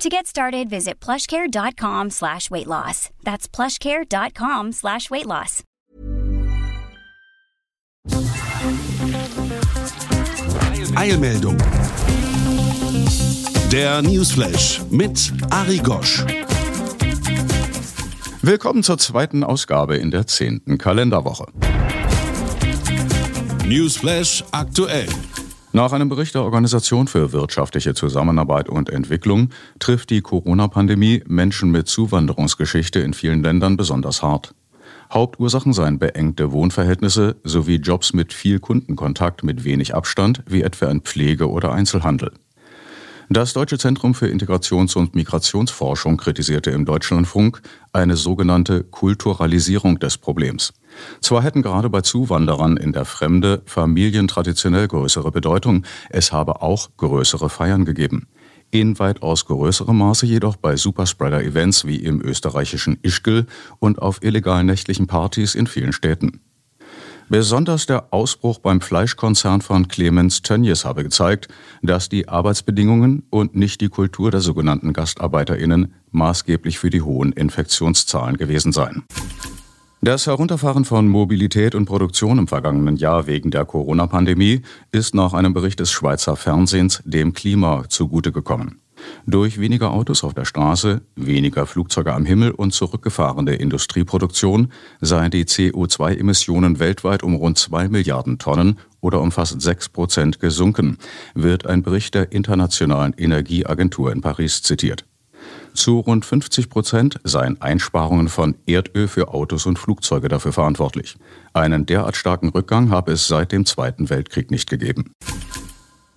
To get started, visit plushcare.com slash weight loss. That's plushcare.com slash weight loss. Eilmeldung. Der Newsflash mit Ari Gosch. Willkommen zur zweiten Ausgabe in der zehnten Kalenderwoche. Newsflash aktuell. Nach einem Bericht der Organisation für wirtschaftliche Zusammenarbeit und Entwicklung trifft die Corona-Pandemie Menschen mit Zuwanderungsgeschichte in vielen Ländern besonders hart. Hauptursachen seien beengte Wohnverhältnisse sowie Jobs mit viel Kundenkontakt mit wenig Abstand, wie etwa in Pflege oder Einzelhandel. Das Deutsche Zentrum für Integrations- und Migrationsforschung kritisierte im Deutschlandfunk eine sogenannte Kulturalisierung des Problems. Zwar hätten gerade bei Zuwanderern in der Fremde Familien traditionell größere Bedeutung, es habe auch größere Feiern gegeben. In weitaus größerem Maße jedoch bei Superspreader-Events wie im österreichischen Ischgl und auf illegalen nächtlichen Partys in vielen Städten. Besonders der Ausbruch beim Fleischkonzern von Clemens Tönnies habe gezeigt, dass die Arbeitsbedingungen und nicht die Kultur der sogenannten GastarbeiterInnen maßgeblich für die hohen Infektionszahlen gewesen seien. Das Herunterfahren von Mobilität und Produktion im vergangenen Jahr wegen der Corona-Pandemie ist nach einem Bericht des Schweizer Fernsehens dem Klima zugute gekommen. Durch weniger Autos auf der Straße, weniger Flugzeuge am Himmel und zurückgefahrene Industrieproduktion seien die CO2-Emissionen weltweit um rund 2 Milliarden Tonnen oder um fast 6 Prozent gesunken, wird ein Bericht der Internationalen Energieagentur in Paris zitiert. Zu rund 50 Prozent seien Einsparungen von Erdöl für Autos und Flugzeuge dafür verantwortlich. Einen derart starken Rückgang habe es seit dem Zweiten Weltkrieg nicht gegeben.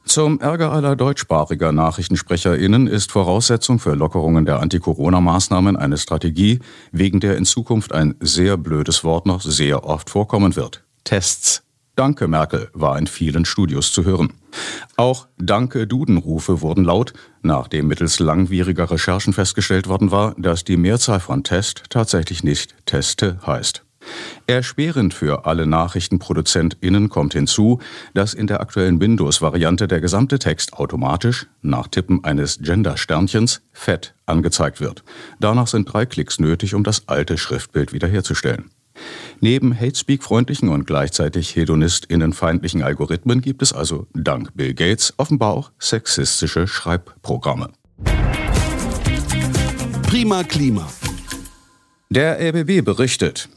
Zum Ärger aller deutschsprachiger NachrichtensprecherInnen ist Voraussetzung für Lockerungen der Anti-Corona-Maßnahmen eine Strategie, wegen der in Zukunft ein sehr blödes Wort noch sehr oft vorkommen wird. Tests. Danke, Merkel, war in vielen Studios zu hören. Auch Danke Dudenrufe wurden laut, nachdem mittels langwieriger Recherchen festgestellt worden war, dass die Mehrzahl von Test tatsächlich nicht Teste heißt. Erschwerend für alle NachrichtenproduzentInnen kommt hinzu, dass in der aktuellen Windows-Variante der gesamte Text automatisch, nach Tippen eines Gender-Sternchens, fett angezeigt wird. Danach sind drei Klicks nötig, um das alte Schriftbild wiederherzustellen. Neben Hatespeak-freundlichen und gleichzeitig hedonistinnenfeindlichen Algorithmen gibt es also dank Bill Gates offenbar auch sexistische Schreibprogramme. Prima Klima. Der RBB berichtet,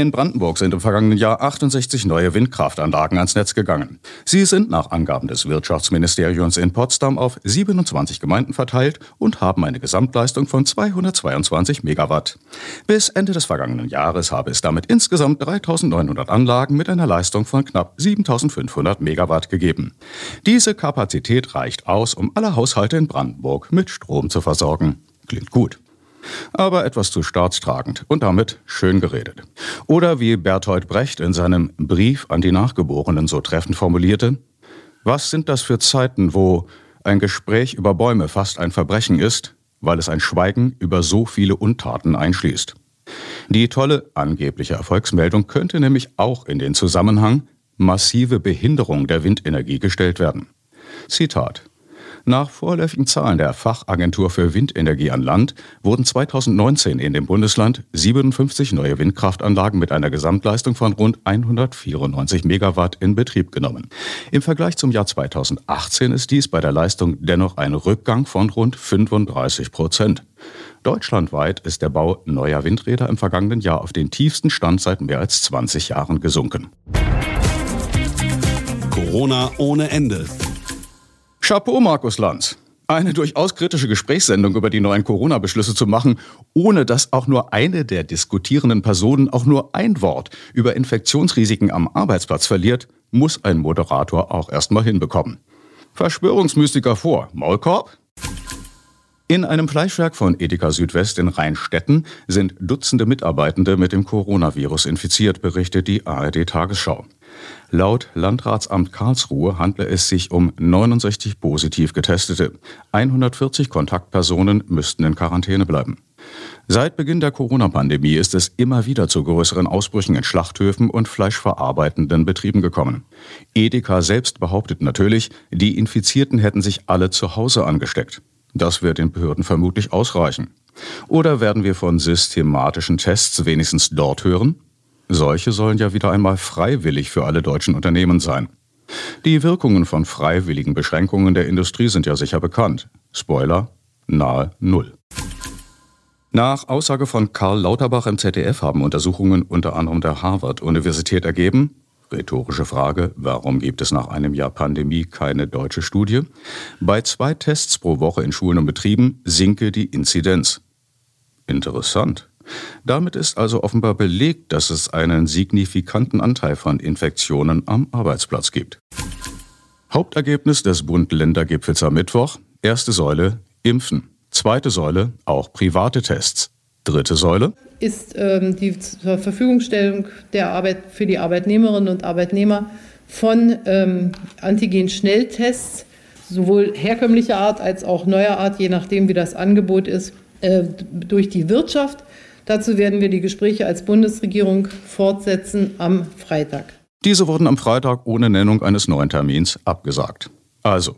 in Brandenburg sind im vergangenen Jahr 68 neue Windkraftanlagen ans Netz gegangen. Sie sind nach Angaben des Wirtschaftsministeriums in Potsdam auf 27 Gemeinden verteilt und haben eine Gesamtleistung von 222 Megawatt. Bis Ende des vergangenen Jahres habe es damit insgesamt 3900 Anlagen mit einer Leistung von knapp 7500 Megawatt gegeben. Diese Kapazität reicht aus, um alle Haushalte in Brandenburg mit Strom zu versorgen. Klingt gut aber etwas zu staatstragend und damit schön geredet. Oder wie Bertolt Brecht in seinem Brief an die Nachgeborenen so treffend formulierte, was sind das für Zeiten, wo ein Gespräch über Bäume fast ein Verbrechen ist, weil es ein Schweigen über so viele Untaten einschließt. Die tolle angebliche Erfolgsmeldung könnte nämlich auch in den Zusammenhang massive Behinderung der Windenergie gestellt werden. Zitat nach vorläufigen Zahlen der Fachagentur für Windenergie an Land wurden 2019 in dem Bundesland 57 neue Windkraftanlagen mit einer Gesamtleistung von rund 194 Megawatt in Betrieb genommen. Im Vergleich zum Jahr 2018 ist dies bei der Leistung dennoch ein Rückgang von rund 35 Prozent. Deutschlandweit ist der Bau neuer Windräder im vergangenen Jahr auf den tiefsten Stand seit mehr als 20 Jahren gesunken. Corona ohne Ende. Chapeau, Markus Lanz. Eine durchaus kritische Gesprächssendung über die neuen Corona-Beschlüsse zu machen, ohne dass auch nur eine der diskutierenden Personen auch nur ein Wort über Infektionsrisiken am Arbeitsplatz verliert, muss ein Moderator auch erstmal hinbekommen. Verschwörungsmystiker vor, Maulkorb? In einem Fleischwerk von Edeka Südwest in Rheinstetten sind Dutzende Mitarbeitende mit dem Coronavirus infiziert, berichtet die ARD Tagesschau. Laut Landratsamt Karlsruhe handle es sich um 69 positiv Getestete. 140 Kontaktpersonen müssten in Quarantäne bleiben. Seit Beginn der Corona-Pandemie ist es immer wieder zu größeren Ausbrüchen in Schlachthöfen und fleischverarbeitenden Betrieben gekommen. Edeka selbst behauptet natürlich, die Infizierten hätten sich alle zu Hause angesteckt. Das wird den Behörden vermutlich ausreichen. Oder werden wir von systematischen Tests wenigstens dort hören? Solche sollen ja wieder einmal freiwillig für alle deutschen Unternehmen sein. Die Wirkungen von freiwilligen Beschränkungen der Industrie sind ja sicher bekannt. Spoiler, nahe Null. Nach Aussage von Karl Lauterbach im ZDF haben Untersuchungen unter anderem der Harvard-Universität ergeben, rhetorische Frage, warum gibt es nach einem Jahr Pandemie keine deutsche Studie? Bei zwei Tests pro Woche in Schulen und Betrieben sinke die Inzidenz. Interessant. Damit ist also offenbar belegt, dass es einen signifikanten Anteil von Infektionen am Arbeitsplatz gibt. Hauptergebnis des Bund-Länder-Gipfels am Mittwoch. Erste Säule Impfen. Zweite Säule auch private Tests. Dritte Säule ist ähm, die zur Verfügungstellung der Arbeit für die Arbeitnehmerinnen und Arbeitnehmer von ähm, Antigen-Schnelltests, sowohl herkömmlicher Art als auch neuer Art, je nachdem, wie das Angebot ist, äh, durch die Wirtschaft. Dazu werden wir die Gespräche als Bundesregierung fortsetzen am Freitag. Diese wurden am Freitag ohne Nennung eines neuen Termins abgesagt. Also,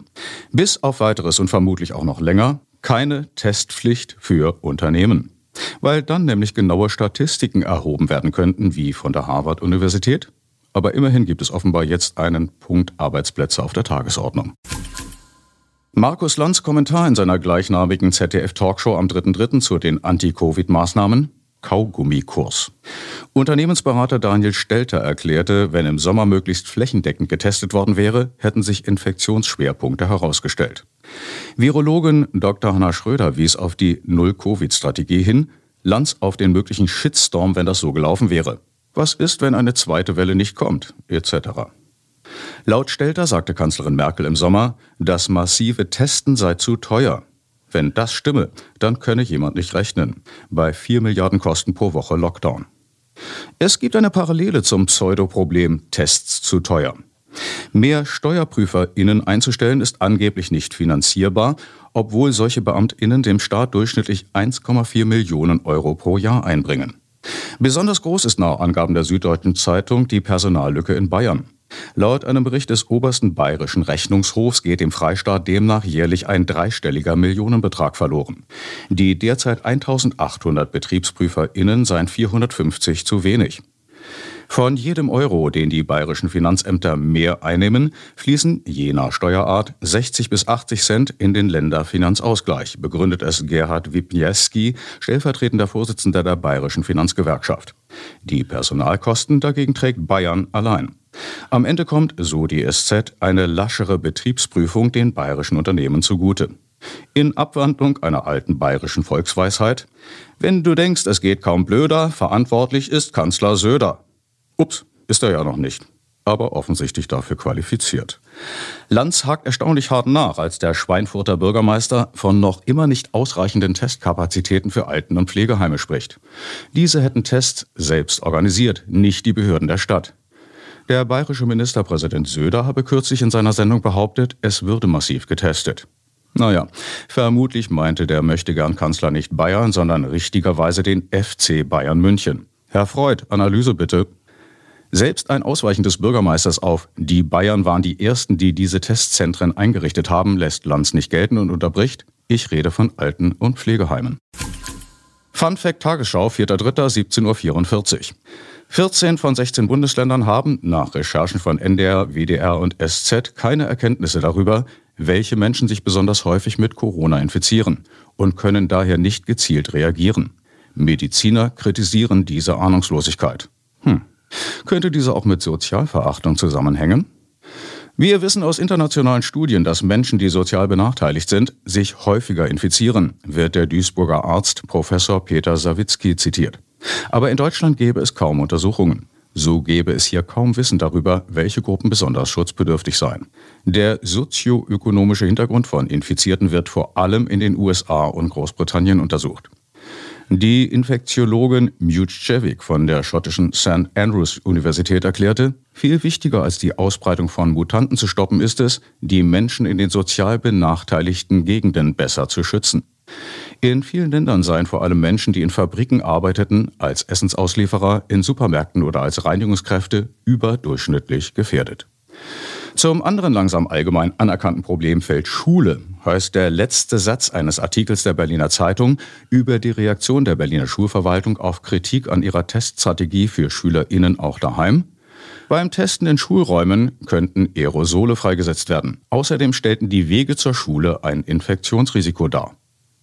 bis auf weiteres und vermutlich auch noch länger, keine Testpflicht für Unternehmen. Weil dann nämlich genaue Statistiken erhoben werden könnten, wie von der Harvard-Universität. Aber immerhin gibt es offenbar jetzt einen Punkt Arbeitsplätze auf der Tagesordnung. Markus Lanz Kommentar in seiner gleichnamigen ZDF-Talkshow am 3.3. zu den Anti-Covid-Maßnahmen Kaugummikurs. Unternehmensberater Daniel Stelter erklärte, wenn im Sommer möglichst flächendeckend getestet worden wäre, hätten sich Infektionsschwerpunkte herausgestellt. Virologin Dr. Hanna Schröder wies auf die Null-Covid-Strategie hin, Lanz auf den möglichen Shitstorm, wenn das so gelaufen wäre. Was ist, wenn eine zweite Welle nicht kommt, etc. Laut Stelter sagte Kanzlerin Merkel im Sommer, das massive Testen sei zu teuer. Wenn das stimme, dann könne jemand nicht rechnen. Bei 4 Milliarden Kosten pro Woche Lockdown. Es gibt eine Parallele zum Pseudoproblem Tests zu teuer. Mehr SteuerprüferInnen einzustellen ist angeblich nicht finanzierbar, obwohl solche BeamtInnen dem Staat durchschnittlich 1,4 Millionen Euro pro Jahr einbringen. Besonders groß ist nach Angaben der Süddeutschen Zeitung die Personallücke in Bayern. Laut einem Bericht des obersten bayerischen Rechnungshofs geht dem Freistaat demnach jährlich ein dreistelliger Millionenbetrag verloren. Die derzeit 1800 BetriebsprüferInnen seien 450 zu wenig. Von jedem Euro, den die bayerischen Finanzämter mehr einnehmen, fließen je nach Steuerart 60 bis 80 Cent in den Länderfinanzausgleich, begründet es Gerhard Wipniewski, stellvertretender Vorsitzender der bayerischen Finanzgewerkschaft. Die Personalkosten dagegen trägt Bayern allein. Am Ende kommt, so die SZ, eine laschere Betriebsprüfung den bayerischen Unternehmen zugute. In Abwandlung einer alten bayerischen Volksweisheit, wenn du denkst, es geht kaum blöder, verantwortlich ist Kanzler Söder. Ups, ist er ja noch nicht, aber offensichtlich dafür qualifiziert. Lanz hakt erstaunlich hart nach, als der Schweinfurter Bürgermeister von noch immer nicht ausreichenden Testkapazitäten für Alten- und Pflegeheime spricht. Diese hätten Tests selbst organisiert, nicht die Behörden der Stadt. Der bayerische Ministerpräsident Söder habe kürzlich in seiner Sendung behauptet, es würde massiv getestet. Naja, vermutlich meinte der möchtegern Kanzler nicht Bayern, sondern richtigerweise den FC Bayern München. Herr Freud, Analyse bitte. Selbst ein Ausweichen des Bürgermeisters auf die Bayern waren die ersten, die diese Testzentren eingerichtet haben, lässt Lanz nicht gelten und unterbricht. Ich rede von Alten- und Pflegeheimen. Fun Fact Tagesschau, 4.3.17.44 Uhr. 14 von 16 Bundesländern haben nach Recherchen von NDR, WDR und SZ keine Erkenntnisse darüber, welche Menschen sich besonders häufig mit Corona infizieren und können daher nicht gezielt reagieren. Mediziner kritisieren diese Ahnungslosigkeit. Hm. Könnte diese auch mit Sozialverachtung zusammenhängen? Wir wissen aus internationalen Studien, dass Menschen, die sozial benachteiligt sind, sich häufiger infizieren, wird der Duisburger Arzt Professor Peter Sawicki zitiert. Aber in Deutschland gäbe es kaum Untersuchungen. so gäbe es hier kaum Wissen darüber, welche Gruppen besonders schutzbedürftig seien. Der sozioökonomische Hintergrund von Infizierten wird vor allem in den USA und Großbritannien untersucht. Die Infektiologin Mutschewik von der schottischen St. Andrews Universität erklärte, viel wichtiger als die Ausbreitung von Mutanten zu stoppen ist es, die Menschen in den sozial benachteiligten Gegenden besser zu schützen. In vielen Ländern seien vor allem Menschen, die in Fabriken arbeiteten, als Essensauslieferer, in Supermärkten oder als Reinigungskräfte überdurchschnittlich gefährdet. Zum anderen langsam allgemein anerkannten Problem fällt Schule, heißt der letzte Satz eines Artikels der Berliner Zeitung über die Reaktion der Berliner Schulverwaltung auf Kritik an ihrer Teststrategie für SchülerInnen auch daheim. Beim Testen in Schulräumen könnten Aerosole freigesetzt werden. Außerdem stellten die Wege zur Schule ein Infektionsrisiko dar.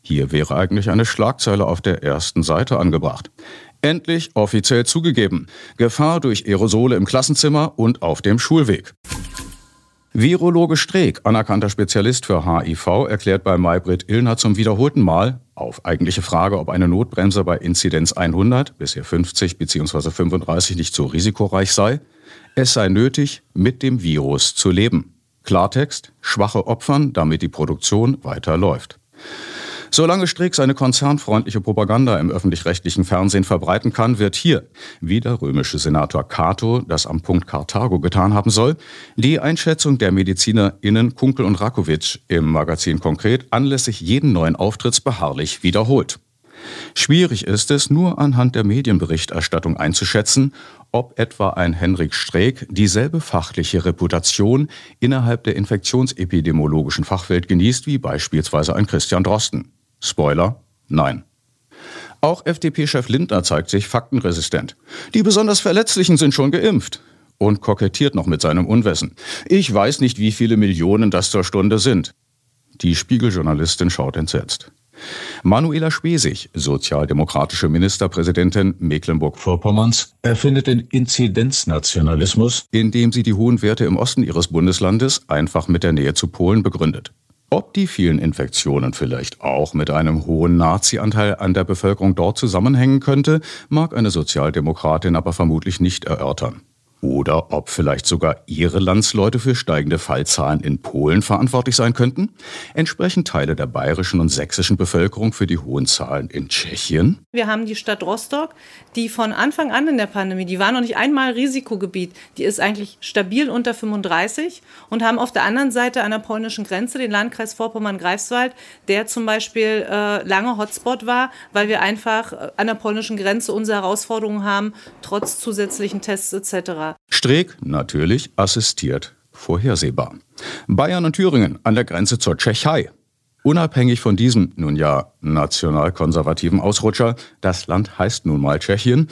Hier wäre eigentlich eine Schlagzeile auf der ersten Seite angebracht. Endlich offiziell zugegeben. Gefahr durch Aerosole im Klassenzimmer und auf dem Schulweg. Virologe Streeck, anerkannter Spezialist für HIV, erklärt bei Maybrit Illner zum wiederholten Mal, auf eigentliche Frage, ob eine Notbremse bei Inzidenz 100, bisher 50 bzw. 35 nicht so risikoreich sei, es sei nötig, mit dem Virus zu leben. Klartext, schwache Opfern, damit die Produktion weiter läuft. Solange Streeck seine konzernfreundliche Propaganda im öffentlich-rechtlichen Fernsehen verbreiten kann, wird hier, wie der römische Senator Cato das am Punkt Karthago getan haben soll, die Einschätzung der MedizinerInnen Kunkel und Rakowitsch im Magazin konkret anlässlich jeden neuen Auftritts beharrlich wiederholt. Schwierig ist es, nur anhand der Medienberichterstattung einzuschätzen, ob etwa ein Henrik Streeck dieselbe fachliche Reputation innerhalb der infektionsepidemiologischen Fachwelt genießt wie beispielsweise ein Christian Drosten. Spoiler, nein. Auch FDP-Chef Lindner zeigt sich faktenresistent. Die besonders Verletzlichen sind schon geimpft. Und kokettiert noch mit seinem Unwissen. Ich weiß nicht, wie viele Millionen das zur Stunde sind. Die Spiegeljournalistin schaut entsetzt. Manuela Spesig, sozialdemokratische Ministerpräsidentin Mecklenburg-Vorpommerns, erfindet den Inzidenznationalismus, indem sie die hohen Werte im Osten ihres Bundeslandes einfach mit der Nähe zu Polen begründet. Ob die vielen Infektionen vielleicht auch mit einem hohen Nazi-Anteil an der Bevölkerung dort zusammenhängen könnte, mag eine Sozialdemokratin aber vermutlich nicht erörtern. Oder ob vielleicht sogar ihre Landsleute für steigende Fallzahlen in Polen verantwortlich sein könnten? Entsprechen Teile der bayerischen und sächsischen Bevölkerung für die hohen Zahlen in Tschechien? Wir haben die Stadt Rostock, die von Anfang an in der Pandemie, die war noch nicht einmal Risikogebiet, die ist eigentlich stabil unter 35 und haben auf der anderen Seite an der polnischen Grenze den Landkreis Vorpommern-Greifswald, der zum Beispiel äh, lange Hotspot war, weil wir einfach äh, an der polnischen Grenze unsere Herausforderungen haben, trotz zusätzlichen Tests etc. Streeck natürlich assistiert vorhersehbar. Bayern und Thüringen an der Grenze zur Tschechei. Unabhängig von diesem nun ja nationalkonservativen Ausrutscher, das Land heißt nun mal Tschechien,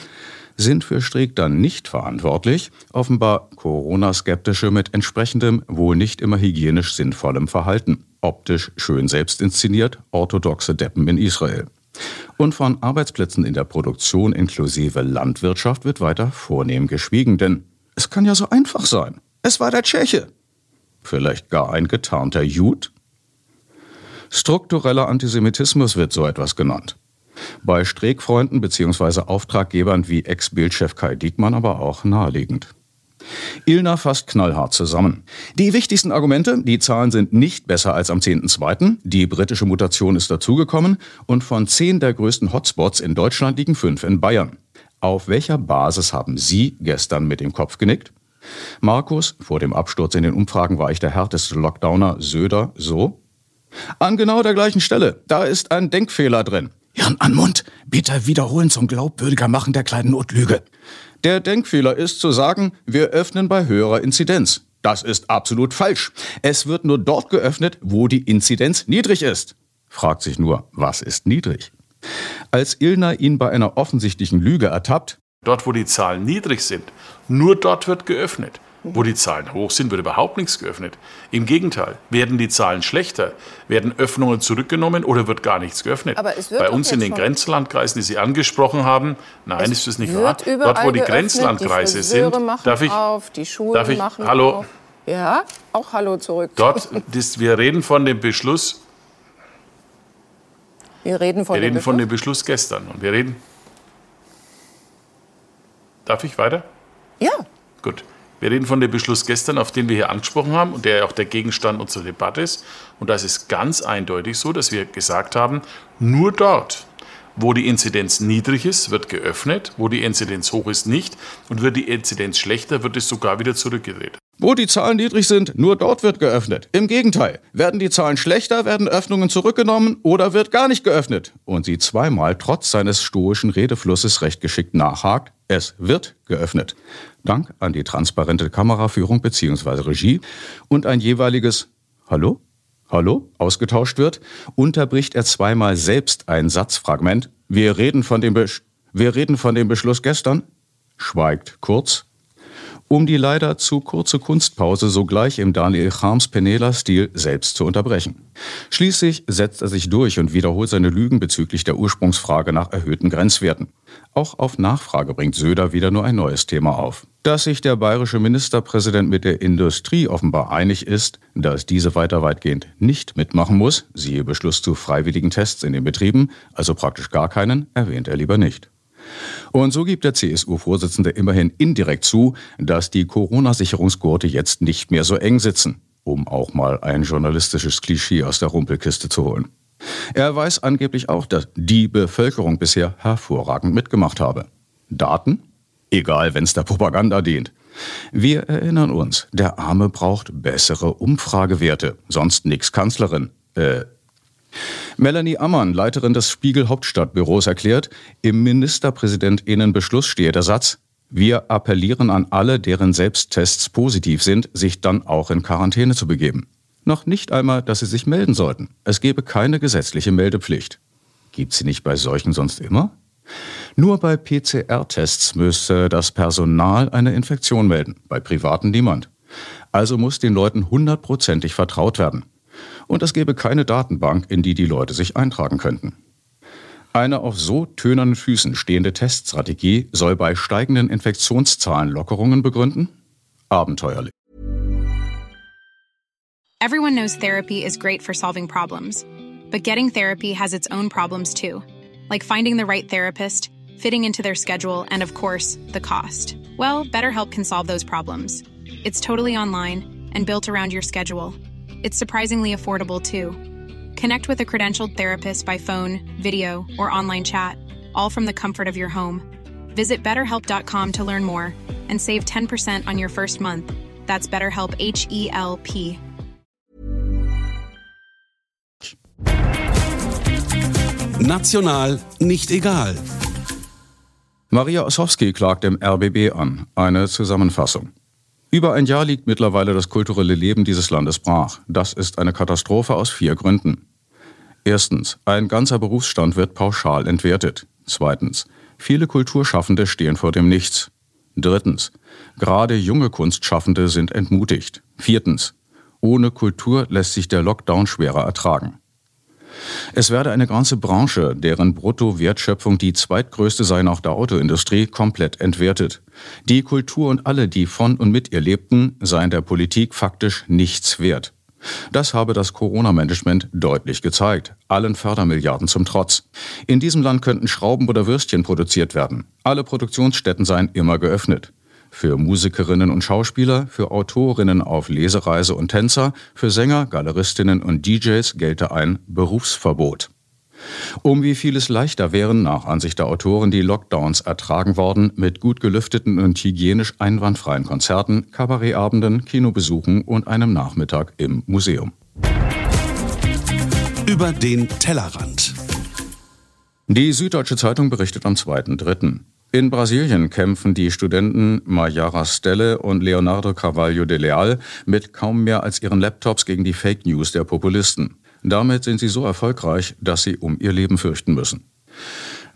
sind für Streeck dann nicht verantwortlich, offenbar Corona-Skeptische mit entsprechendem, wohl nicht immer hygienisch sinnvollem Verhalten. Optisch schön selbst inszeniert, orthodoxe Deppen in Israel. Und von Arbeitsplätzen in der Produktion inklusive Landwirtschaft wird weiter vornehm geschwiegen, denn es kann ja so einfach sein. Es war der Tscheche. Vielleicht gar ein getarnter Jud? Struktureller Antisemitismus wird so etwas genannt. Bei Streeckfreunden bzw. Auftraggebern wie Ex-Bildchef Kai Diekmann aber auch naheliegend. Ilna fasst knallhart zusammen. Die wichtigsten Argumente, die Zahlen sind nicht besser als am 10.2., die britische Mutation ist dazugekommen und von zehn der größten Hotspots in Deutschland liegen fünf in Bayern. Auf welcher Basis haben Sie gestern mit dem Kopf genickt? Markus, vor dem Absturz in den Umfragen war ich der härteste Lockdowner, Söder, so? An genau der gleichen Stelle. Da ist ein Denkfehler drin. Hirn an Mund. Bitte wiederholen zum glaubwürdiger Machen der kleinen Notlüge. Der Denkfehler ist zu sagen, wir öffnen bei höherer Inzidenz. Das ist absolut falsch. Es wird nur dort geöffnet, wo die Inzidenz niedrig ist. Fragt sich nur, was ist niedrig? Als Ilna ihn bei einer offensichtlichen Lüge ertappt, Dort, wo die Zahlen niedrig sind, nur dort wird geöffnet. Wo die Zahlen hoch sind, wird überhaupt nichts geöffnet. Im Gegenteil, werden die Zahlen schlechter, werden Öffnungen zurückgenommen oder wird gar nichts geöffnet. Aber es wird Bei uns in den Grenzlandkreisen, die Sie angesprochen haben, nein, ist das nicht wahr? Dort, wo die geöffnet, Grenzlandkreise die sind, darf ich, auf, die Schulen darf ich- machen hallo? auf. Ja, auch Hallo zurück. dort, das, wir reden von dem Beschluss, Wir reden von wir dem reden von Beschluss. dem Beschluss gestern und wir reden. Darf ich weiter? Ja. Gut. Wir reden von dem Beschluss gestern, auf den wir hier angesprochen haben und der ja auch der Gegenstand unserer Debatte ist. Und da ist ganz eindeutig so, dass wir gesagt haben, nur dort, wo die Inzidenz niedrig ist, wird geöffnet, wo die Inzidenz hoch ist, nicht. Und wird die Inzidenz schlechter, wird es sogar wieder zurückgedreht. Wo die Zahlen niedrig sind, nur dort wird geöffnet. Im Gegenteil, werden die Zahlen schlechter, werden Öffnungen zurückgenommen oder wird gar nicht geöffnet. Und sie zweimal trotz seines stoischen Redeflusses recht geschickt nachhakt, es wird geöffnet. Dank an die transparente Kameraführung bzw. Regie und ein jeweiliges Hallo? Hallo? ausgetauscht wird, unterbricht er zweimal selbst ein Satzfragment. Wir reden von dem, Besch Wir reden von dem Beschluss gestern. Schweigt kurz, um die leider zu kurze Kunstpause sogleich im Daniel Charms Penela-Stil selbst zu unterbrechen. Schließlich setzt er sich durch und wiederholt seine Lügen bezüglich der Ursprungsfrage nach erhöhten Grenzwerten. Auch auf Nachfrage bringt Söder wieder nur ein neues Thema auf. Dass sich der bayerische Ministerpräsident mit der Industrie offenbar einig ist, dass diese weiter weitgehend nicht mitmachen muss, siehe Beschluss zu freiwilligen Tests in den Betrieben, also praktisch gar keinen, erwähnt er lieber nicht. Und so gibt der CSU-Vorsitzende immerhin indirekt zu, dass die Corona-Sicherungsgurte jetzt nicht mehr so eng sitzen, um auch mal ein journalistisches Klischee aus der Rumpelkiste zu holen. Er weiß angeblich auch, dass die Bevölkerung bisher hervorragend mitgemacht habe. Daten? Egal, wenn es der Propaganda dient. Wir erinnern uns, der Arme braucht bessere Umfragewerte, sonst nix Kanzlerin. Äh, Melanie Ammann, Leiterin des Spiegel Hauptstadtbüros, erklärt, im Ministerpräsidentinnenbeschluss stehe der Satz, wir appellieren an alle, deren Selbsttests positiv sind, sich dann auch in Quarantäne zu begeben. Noch nicht einmal, dass sie sich melden sollten. Es gebe keine gesetzliche Meldepflicht. Gibt sie nicht bei solchen sonst immer? Nur bei PCR-Tests müsste das Personal eine Infektion melden, bei privaten niemand. Also muss den Leuten hundertprozentig vertraut werden und es gäbe keine Datenbank, in die die Leute sich eintragen könnten. Eine auf so tönernen Füßen stehende Teststrategie soll bei steigenden Infektionszahlen Lockerungen begründen? Abenteuerlich. Everyone knows therapy is great for solving problems, but getting therapy has its own problems too, like finding the right therapist, fitting into their schedule, and of course, the cost. Well, BetterHelp can solve those problems. It's totally online and built around your schedule. It's surprisingly affordable too. Connect with a credentialed therapist by phone, video, or online chat, all from the comfort of your home. Visit betterhelp.com to learn more and save 10% on your first month. That's BetterHelp H E L P. National nicht egal. Maria Ossowski klagt dem RBB an. Eine Zusammenfassung. Über ein Jahr liegt mittlerweile das kulturelle Leben dieses Landes brach. Das ist eine Katastrophe aus vier Gründen. Erstens, ein ganzer Berufsstand wird pauschal entwertet. Zweitens, viele Kulturschaffende stehen vor dem Nichts. Drittens, gerade junge Kunstschaffende sind entmutigt. Viertens, ohne Kultur lässt sich der Lockdown schwerer ertragen. Es werde eine ganze Branche, deren Bruttowertschöpfung die zweitgrößte sei nach der Autoindustrie, komplett entwertet. Die Kultur und alle, die von und mit ihr lebten, seien der Politik faktisch nichts wert. Das habe das Corona-Management deutlich gezeigt, allen Fördermilliarden zum Trotz. In diesem Land könnten Schrauben oder Würstchen produziert werden. Alle Produktionsstätten seien immer geöffnet für Musikerinnen und Schauspieler, für Autorinnen auf Lesereise und Tänzer, für Sänger, Galeristinnen und DJs gelte ein Berufsverbot. Um wie vieles leichter wären nach Ansicht der Autoren die Lockdowns ertragen worden mit gut gelüfteten und hygienisch einwandfreien Konzerten, Kabarettabenden, Kinobesuchen und einem Nachmittag im Museum. Über den Tellerrand. Die Süddeutsche Zeitung berichtet am 2.3. In Brasilien kämpfen die Studenten Mayara Stelle und Leonardo Carvalho de Leal mit kaum mehr als ihren Laptops gegen die Fake News der Populisten. Damit sind sie so erfolgreich, dass sie um ihr Leben fürchten müssen.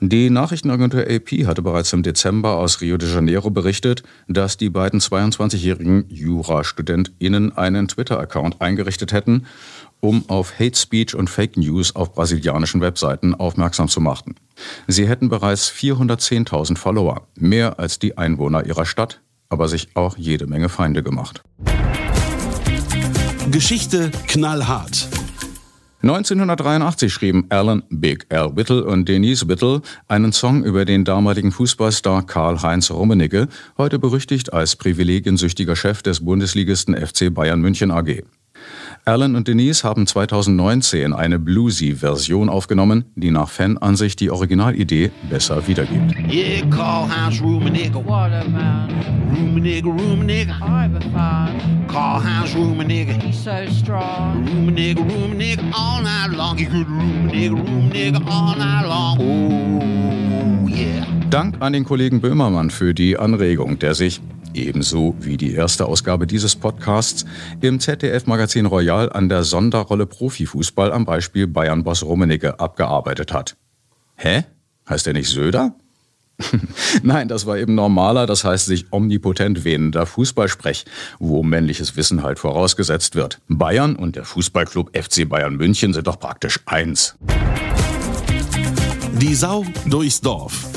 Die Nachrichtenagentur AP hatte bereits im Dezember aus Rio de Janeiro berichtet, dass die beiden 22-jährigen Jurastudentinnen einen Twitter-Account eingerichtet hätten, um auf Hate Speech und Fake News auf brasilianischen Webseiten aufmerksam zu machen. Sie hätten bereits 410.000 Follower, mehr als die Einwohner ihrer Stadt, aber sich auch jede Menge Feinde gemacht. Geschichte knallhart. 1983 schrieben Alan Big Al Whittle und Denise Whittle einen Song über den damaligen Fußballstar Karl-Heinz Rummenigge, heute berüchtigt als privilegiensüchtiger Chef des Bundesligisten FC Bayern München AG. Alan und Denise haben 2019 eine bluesy-Version aufgenommen, die nach Fanansicht die Originalidee besser wiedergibt. Yeah, Karl-Heinz Rummenigge. What a man. Rummenigge, Rummenigge. I'm a fan. Karl-Heinz Rummenigge. He's so strong. Rummenigge, Rummenigge all night long. He could Rummenigge, Rummenigge all night long. Oh, yeah. Dank an den Kollegen Böhmermann für die Anregung, der sich ebenso wie die erste Ausgabe dieses Podcasts im ZDF-Magazin Royal an der Sonderrolle Profifußball am Beispiel Bayern-Boss Rummenigge abgearbeitet hat. Hä? Heißt er nicht Söder? Nein, das war eben normaler, das heißt sich omnipotent wähnender Fußballsprech, wo männliches Wissen halt vorausgesetzt wird. Bayern und der Fußballclub FC Bayern München sind doch praktisch eins. Die Sau durchs Dorf.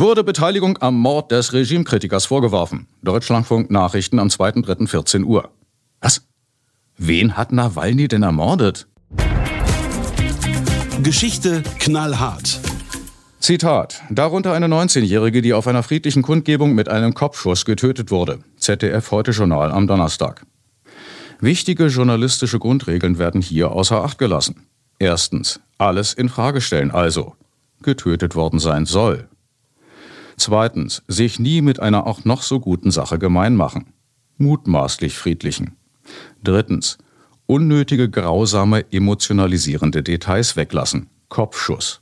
Wurde Beteiligung am Mord des Regimekritikers vorgeworfen. Deutschlandfunk Nachrichten am 2.3.14 Uhr. Was? Wen hat Nawalny denn ermordet? Geschichte knallhart. Zitat. Darunter eine 19-Jährige, die auf einer friedlichen Kundgebung mit einem Kopfschuss getötet wurde. ZDF Heute Journal am Donnerstag. Wichtige journalistische Grundregeln werden hier außer Acht gelassen. Erstens. Alles in Frage stellen, also. Getötet worden sein soll. Zweitens, sich nie mit einer auch noch so guten Sache gemein machen. Mutmaßlich friedlichen. Drittens, unnötige, grausame, emotionalisierende Details weglassen. Kopfschuss.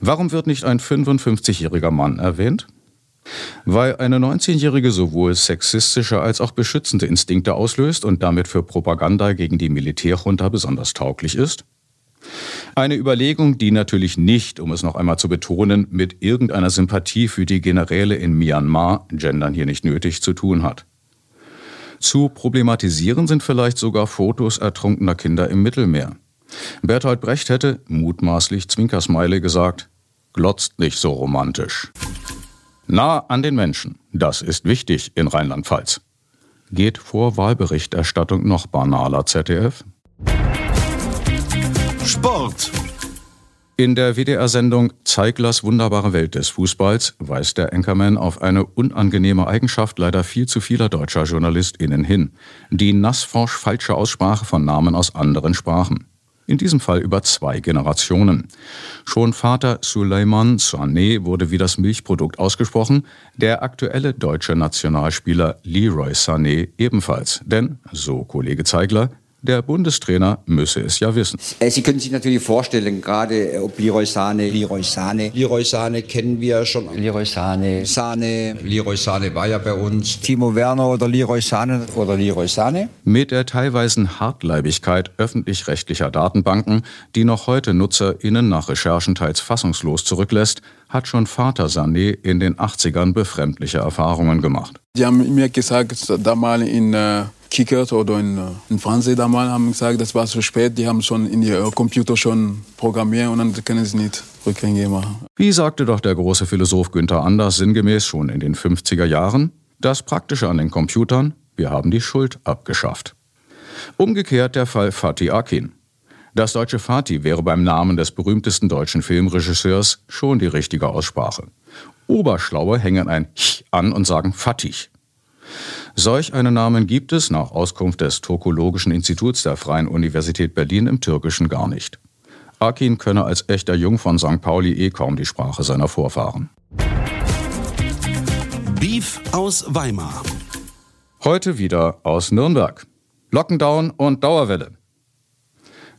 Warum wird nicht ein 55-jähriger Mann erwähnt? Weil eine 19-Jährige sowohl sexistische als auch beschützende Instinkte auslöst und damit für Propaganda gegen die Militärjunta besonders tauglich ist? Eine Überlegung, die natürlich nicht, um es noch einmal zu betonen, mit irgendeiner Sympathie für die Generäle in Myanmar, gendern hier nicht nötig, zu tun hat. Zu problematisieren sind vielleicht sogar Fotos ertrunkener Kinder im Mittelmeer. Bertolt Brecht hätte, mutmaßlich Zwinkersmiley, gesagt, glotzt nicht so romantisch. Nah an den Menschen, das ist wichtig in Rheinland-Pfalz. Geht vor Wahlberichterstattung noch banaler ZDF? Sport. In der WDR-Sendung Zeiglers wunderbare Welt des Fußballs weist der Anchorman auf eine unangenehme Eigenschaft leider viel zu vieler deutscher JournalistInnen hin. Die nassforsch falsche Aussprache von Namen aus anderen Sprachen. In diesem Fall über zwei Generationen. Schon Vater Suleiman Sané wurde wie das Milchprodukt ausgesprochen, der aktuelle deutsche Nationalspieler Leroy Sané ebenfalls. Denn, so Kollege Zeigler, der Bundestrainer müsse es ja wissen. Sie können sich natürlich vorstellen, gerade ob Leroy Sane. Leroy Sane. Leroy Sane kennen wir schon. Leroy Sane. Sane. Leroy Sane war ja bei uns. Timo Werner oder Leroy Sane oder Leroy Sane. Mit der teilweisen Hartleibigkeit öffentlich-rechtlicher Datenbanken, die noch heute NutzerInnen nach Recherchen teils fassungslos zurücklässt, hat schon Vater Sané in den 80ern befremdliche Erfahrungen gemacht. Die haben mir gesagt, damals in Kickers oder in, äh, in Fernsehen damals haben gesagt, das war zu spät. Die haben schon in ihr Computer schon programmiert und dann können sie nicht rückgängig machen. Wie sagte doch der große Philosoph Günther Anders sinngemäß schon in den 50er Jahren, das Praktische an den Computern, wir haben die Schuld abgeschafft. Umgekehrt der Fall Fatih Akin. Das deutsche Fatih wäre beim Namen des berühmtesten deutschen Filmregisseurs schon die richtige Aussprache. Oberschlaue hängen ein Ch an und sagen Fatih. Solch einen Namen gibt es nach Auskunft des Turkologischen Instituts der Freien Universität Berlin im Türkischen gar nicht. Akin könne als echter Jung von St. Pauli eh kaum die Sprache seiner Vorfahren. Beef aus Weimar. Heute wieder aus Nürnberg. Lockdown und Dauerwelle.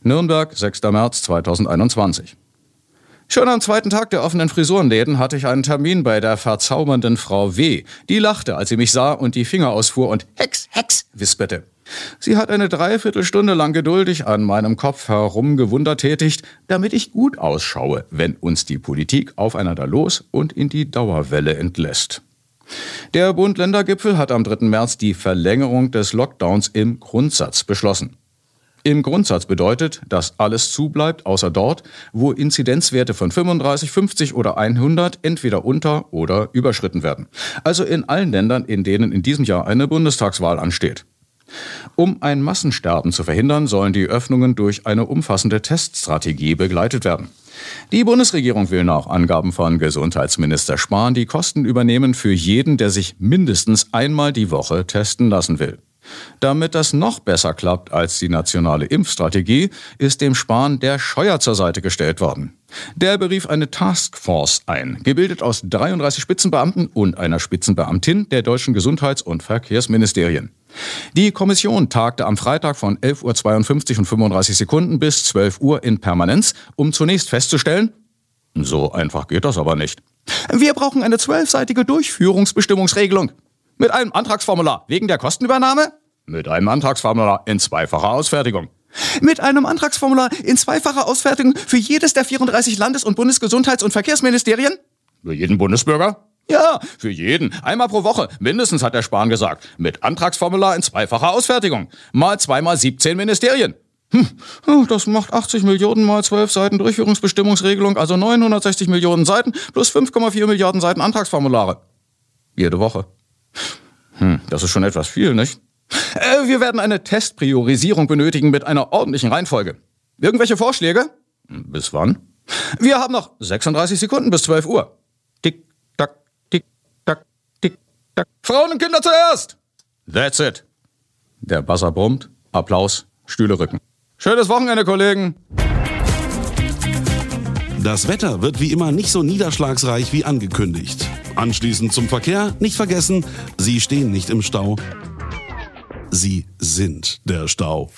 Nürnberg, 6. März 2021. Schon am zweiten Tag der offenen Frisurenläden hatte ich einen Termin bei der verzaubernden Frau W. Die lachte, als sie mich sah und die Finger ausfuhr und Hex, Hex wisperte. Sie hat eine Dreiviertelstunde lang geduldig an meinem Kopf herumgewundert tätigt, damit ich gut ausschaue, wenn uns die Politik aufeinander los und in die Dauerwelle entlässt. Der Bund-Länder-Gipfel hat am 3. März die Verlängerung des Lockdowns im Grundsatz beschlossen. Im Grundsatz bedeutet, dass alles zubleibt, außer dort, wo Inzidenzwerte von 35, 50 oder 100 entweder unter- oder überschritten werden. Also in allen Ländern, in denen in diesem Jahr eine Bundestagswahl ansteht. Um ein Massensterben zu verhindern, sollen die Öffnungen durch eine umfassende Teststrategie begleitet werden. Die Bundesregierung will nach Angaben von Gesundheitsminister Spahn die Kosten übernehmen für jeden, der sich mindestens einmal die Woche testen lassen will. Damit das noch besser klappt als die nationale Impfstrategie, ist dem Spahn der Scheuer zur Seite gestellt worden. Der berief eine Taskforce ein, gebildet aus 33 Spitzenbeamten und einer Spitzenbeamtin der deutschen Gesundheits- und Verkehrsministerien. Die Kommission tagte am Freitag von 11.52 Uhr und 35 Sekunden bis 12 Uhr in Permanenz, um zunächst festzustellen, so einfach geht das aber nicht. Wir brauchen eine zwölfseitige Durchführungsbestimmungsregelung. Mit einem Antragsformular wegen der Kostenübernahme? Mit einem Antragsformular in zweifacher Ausfertigung. Mit einem Antragsformular in zweifacher Ausfertigung für jedes der 34 Landes- und Bundesgesundheits- und Verkehrsministerien? Für jeden Bundesbürger? Ja, für jeden. Einmal pro Woche. Mindestens hat der Spahn gesagt. Mit Antragsformular in zweifacher Ausfertigung. Mal zweimal 17 Ministerien. Hm, oh, das macht 80 Millionen mal 12 Seiten Durchführungsbestimmungsregelung, also 960 Millionen Seiten plus 5,4 Milliarden Seiten Antragsformulare. Jede Woche. Hm, das ist schon etwas viel, nicht? Äh, wir werden eine Testpriorisierung benötigen mit einer ordentlichen Reihenfolge. Irgendwelche Vorschläge? Bis wann? Wir haben noch 36 Sekunden bis 12 Uhr. Tick, tack, tick, tack, tick, tack. Frauen und Kinder zuerst! That's it. Der Buzzer brummt. Applaus. Stühle rücken. Schönes Wochenende, Kollegen. Das Wetter wird wie immer nicht so niederschlagsreich wie angekündigt. Anschließend zum Verkehr, nicht vergessen, Sie stehen nicht im Stau. Sie sind der Stau.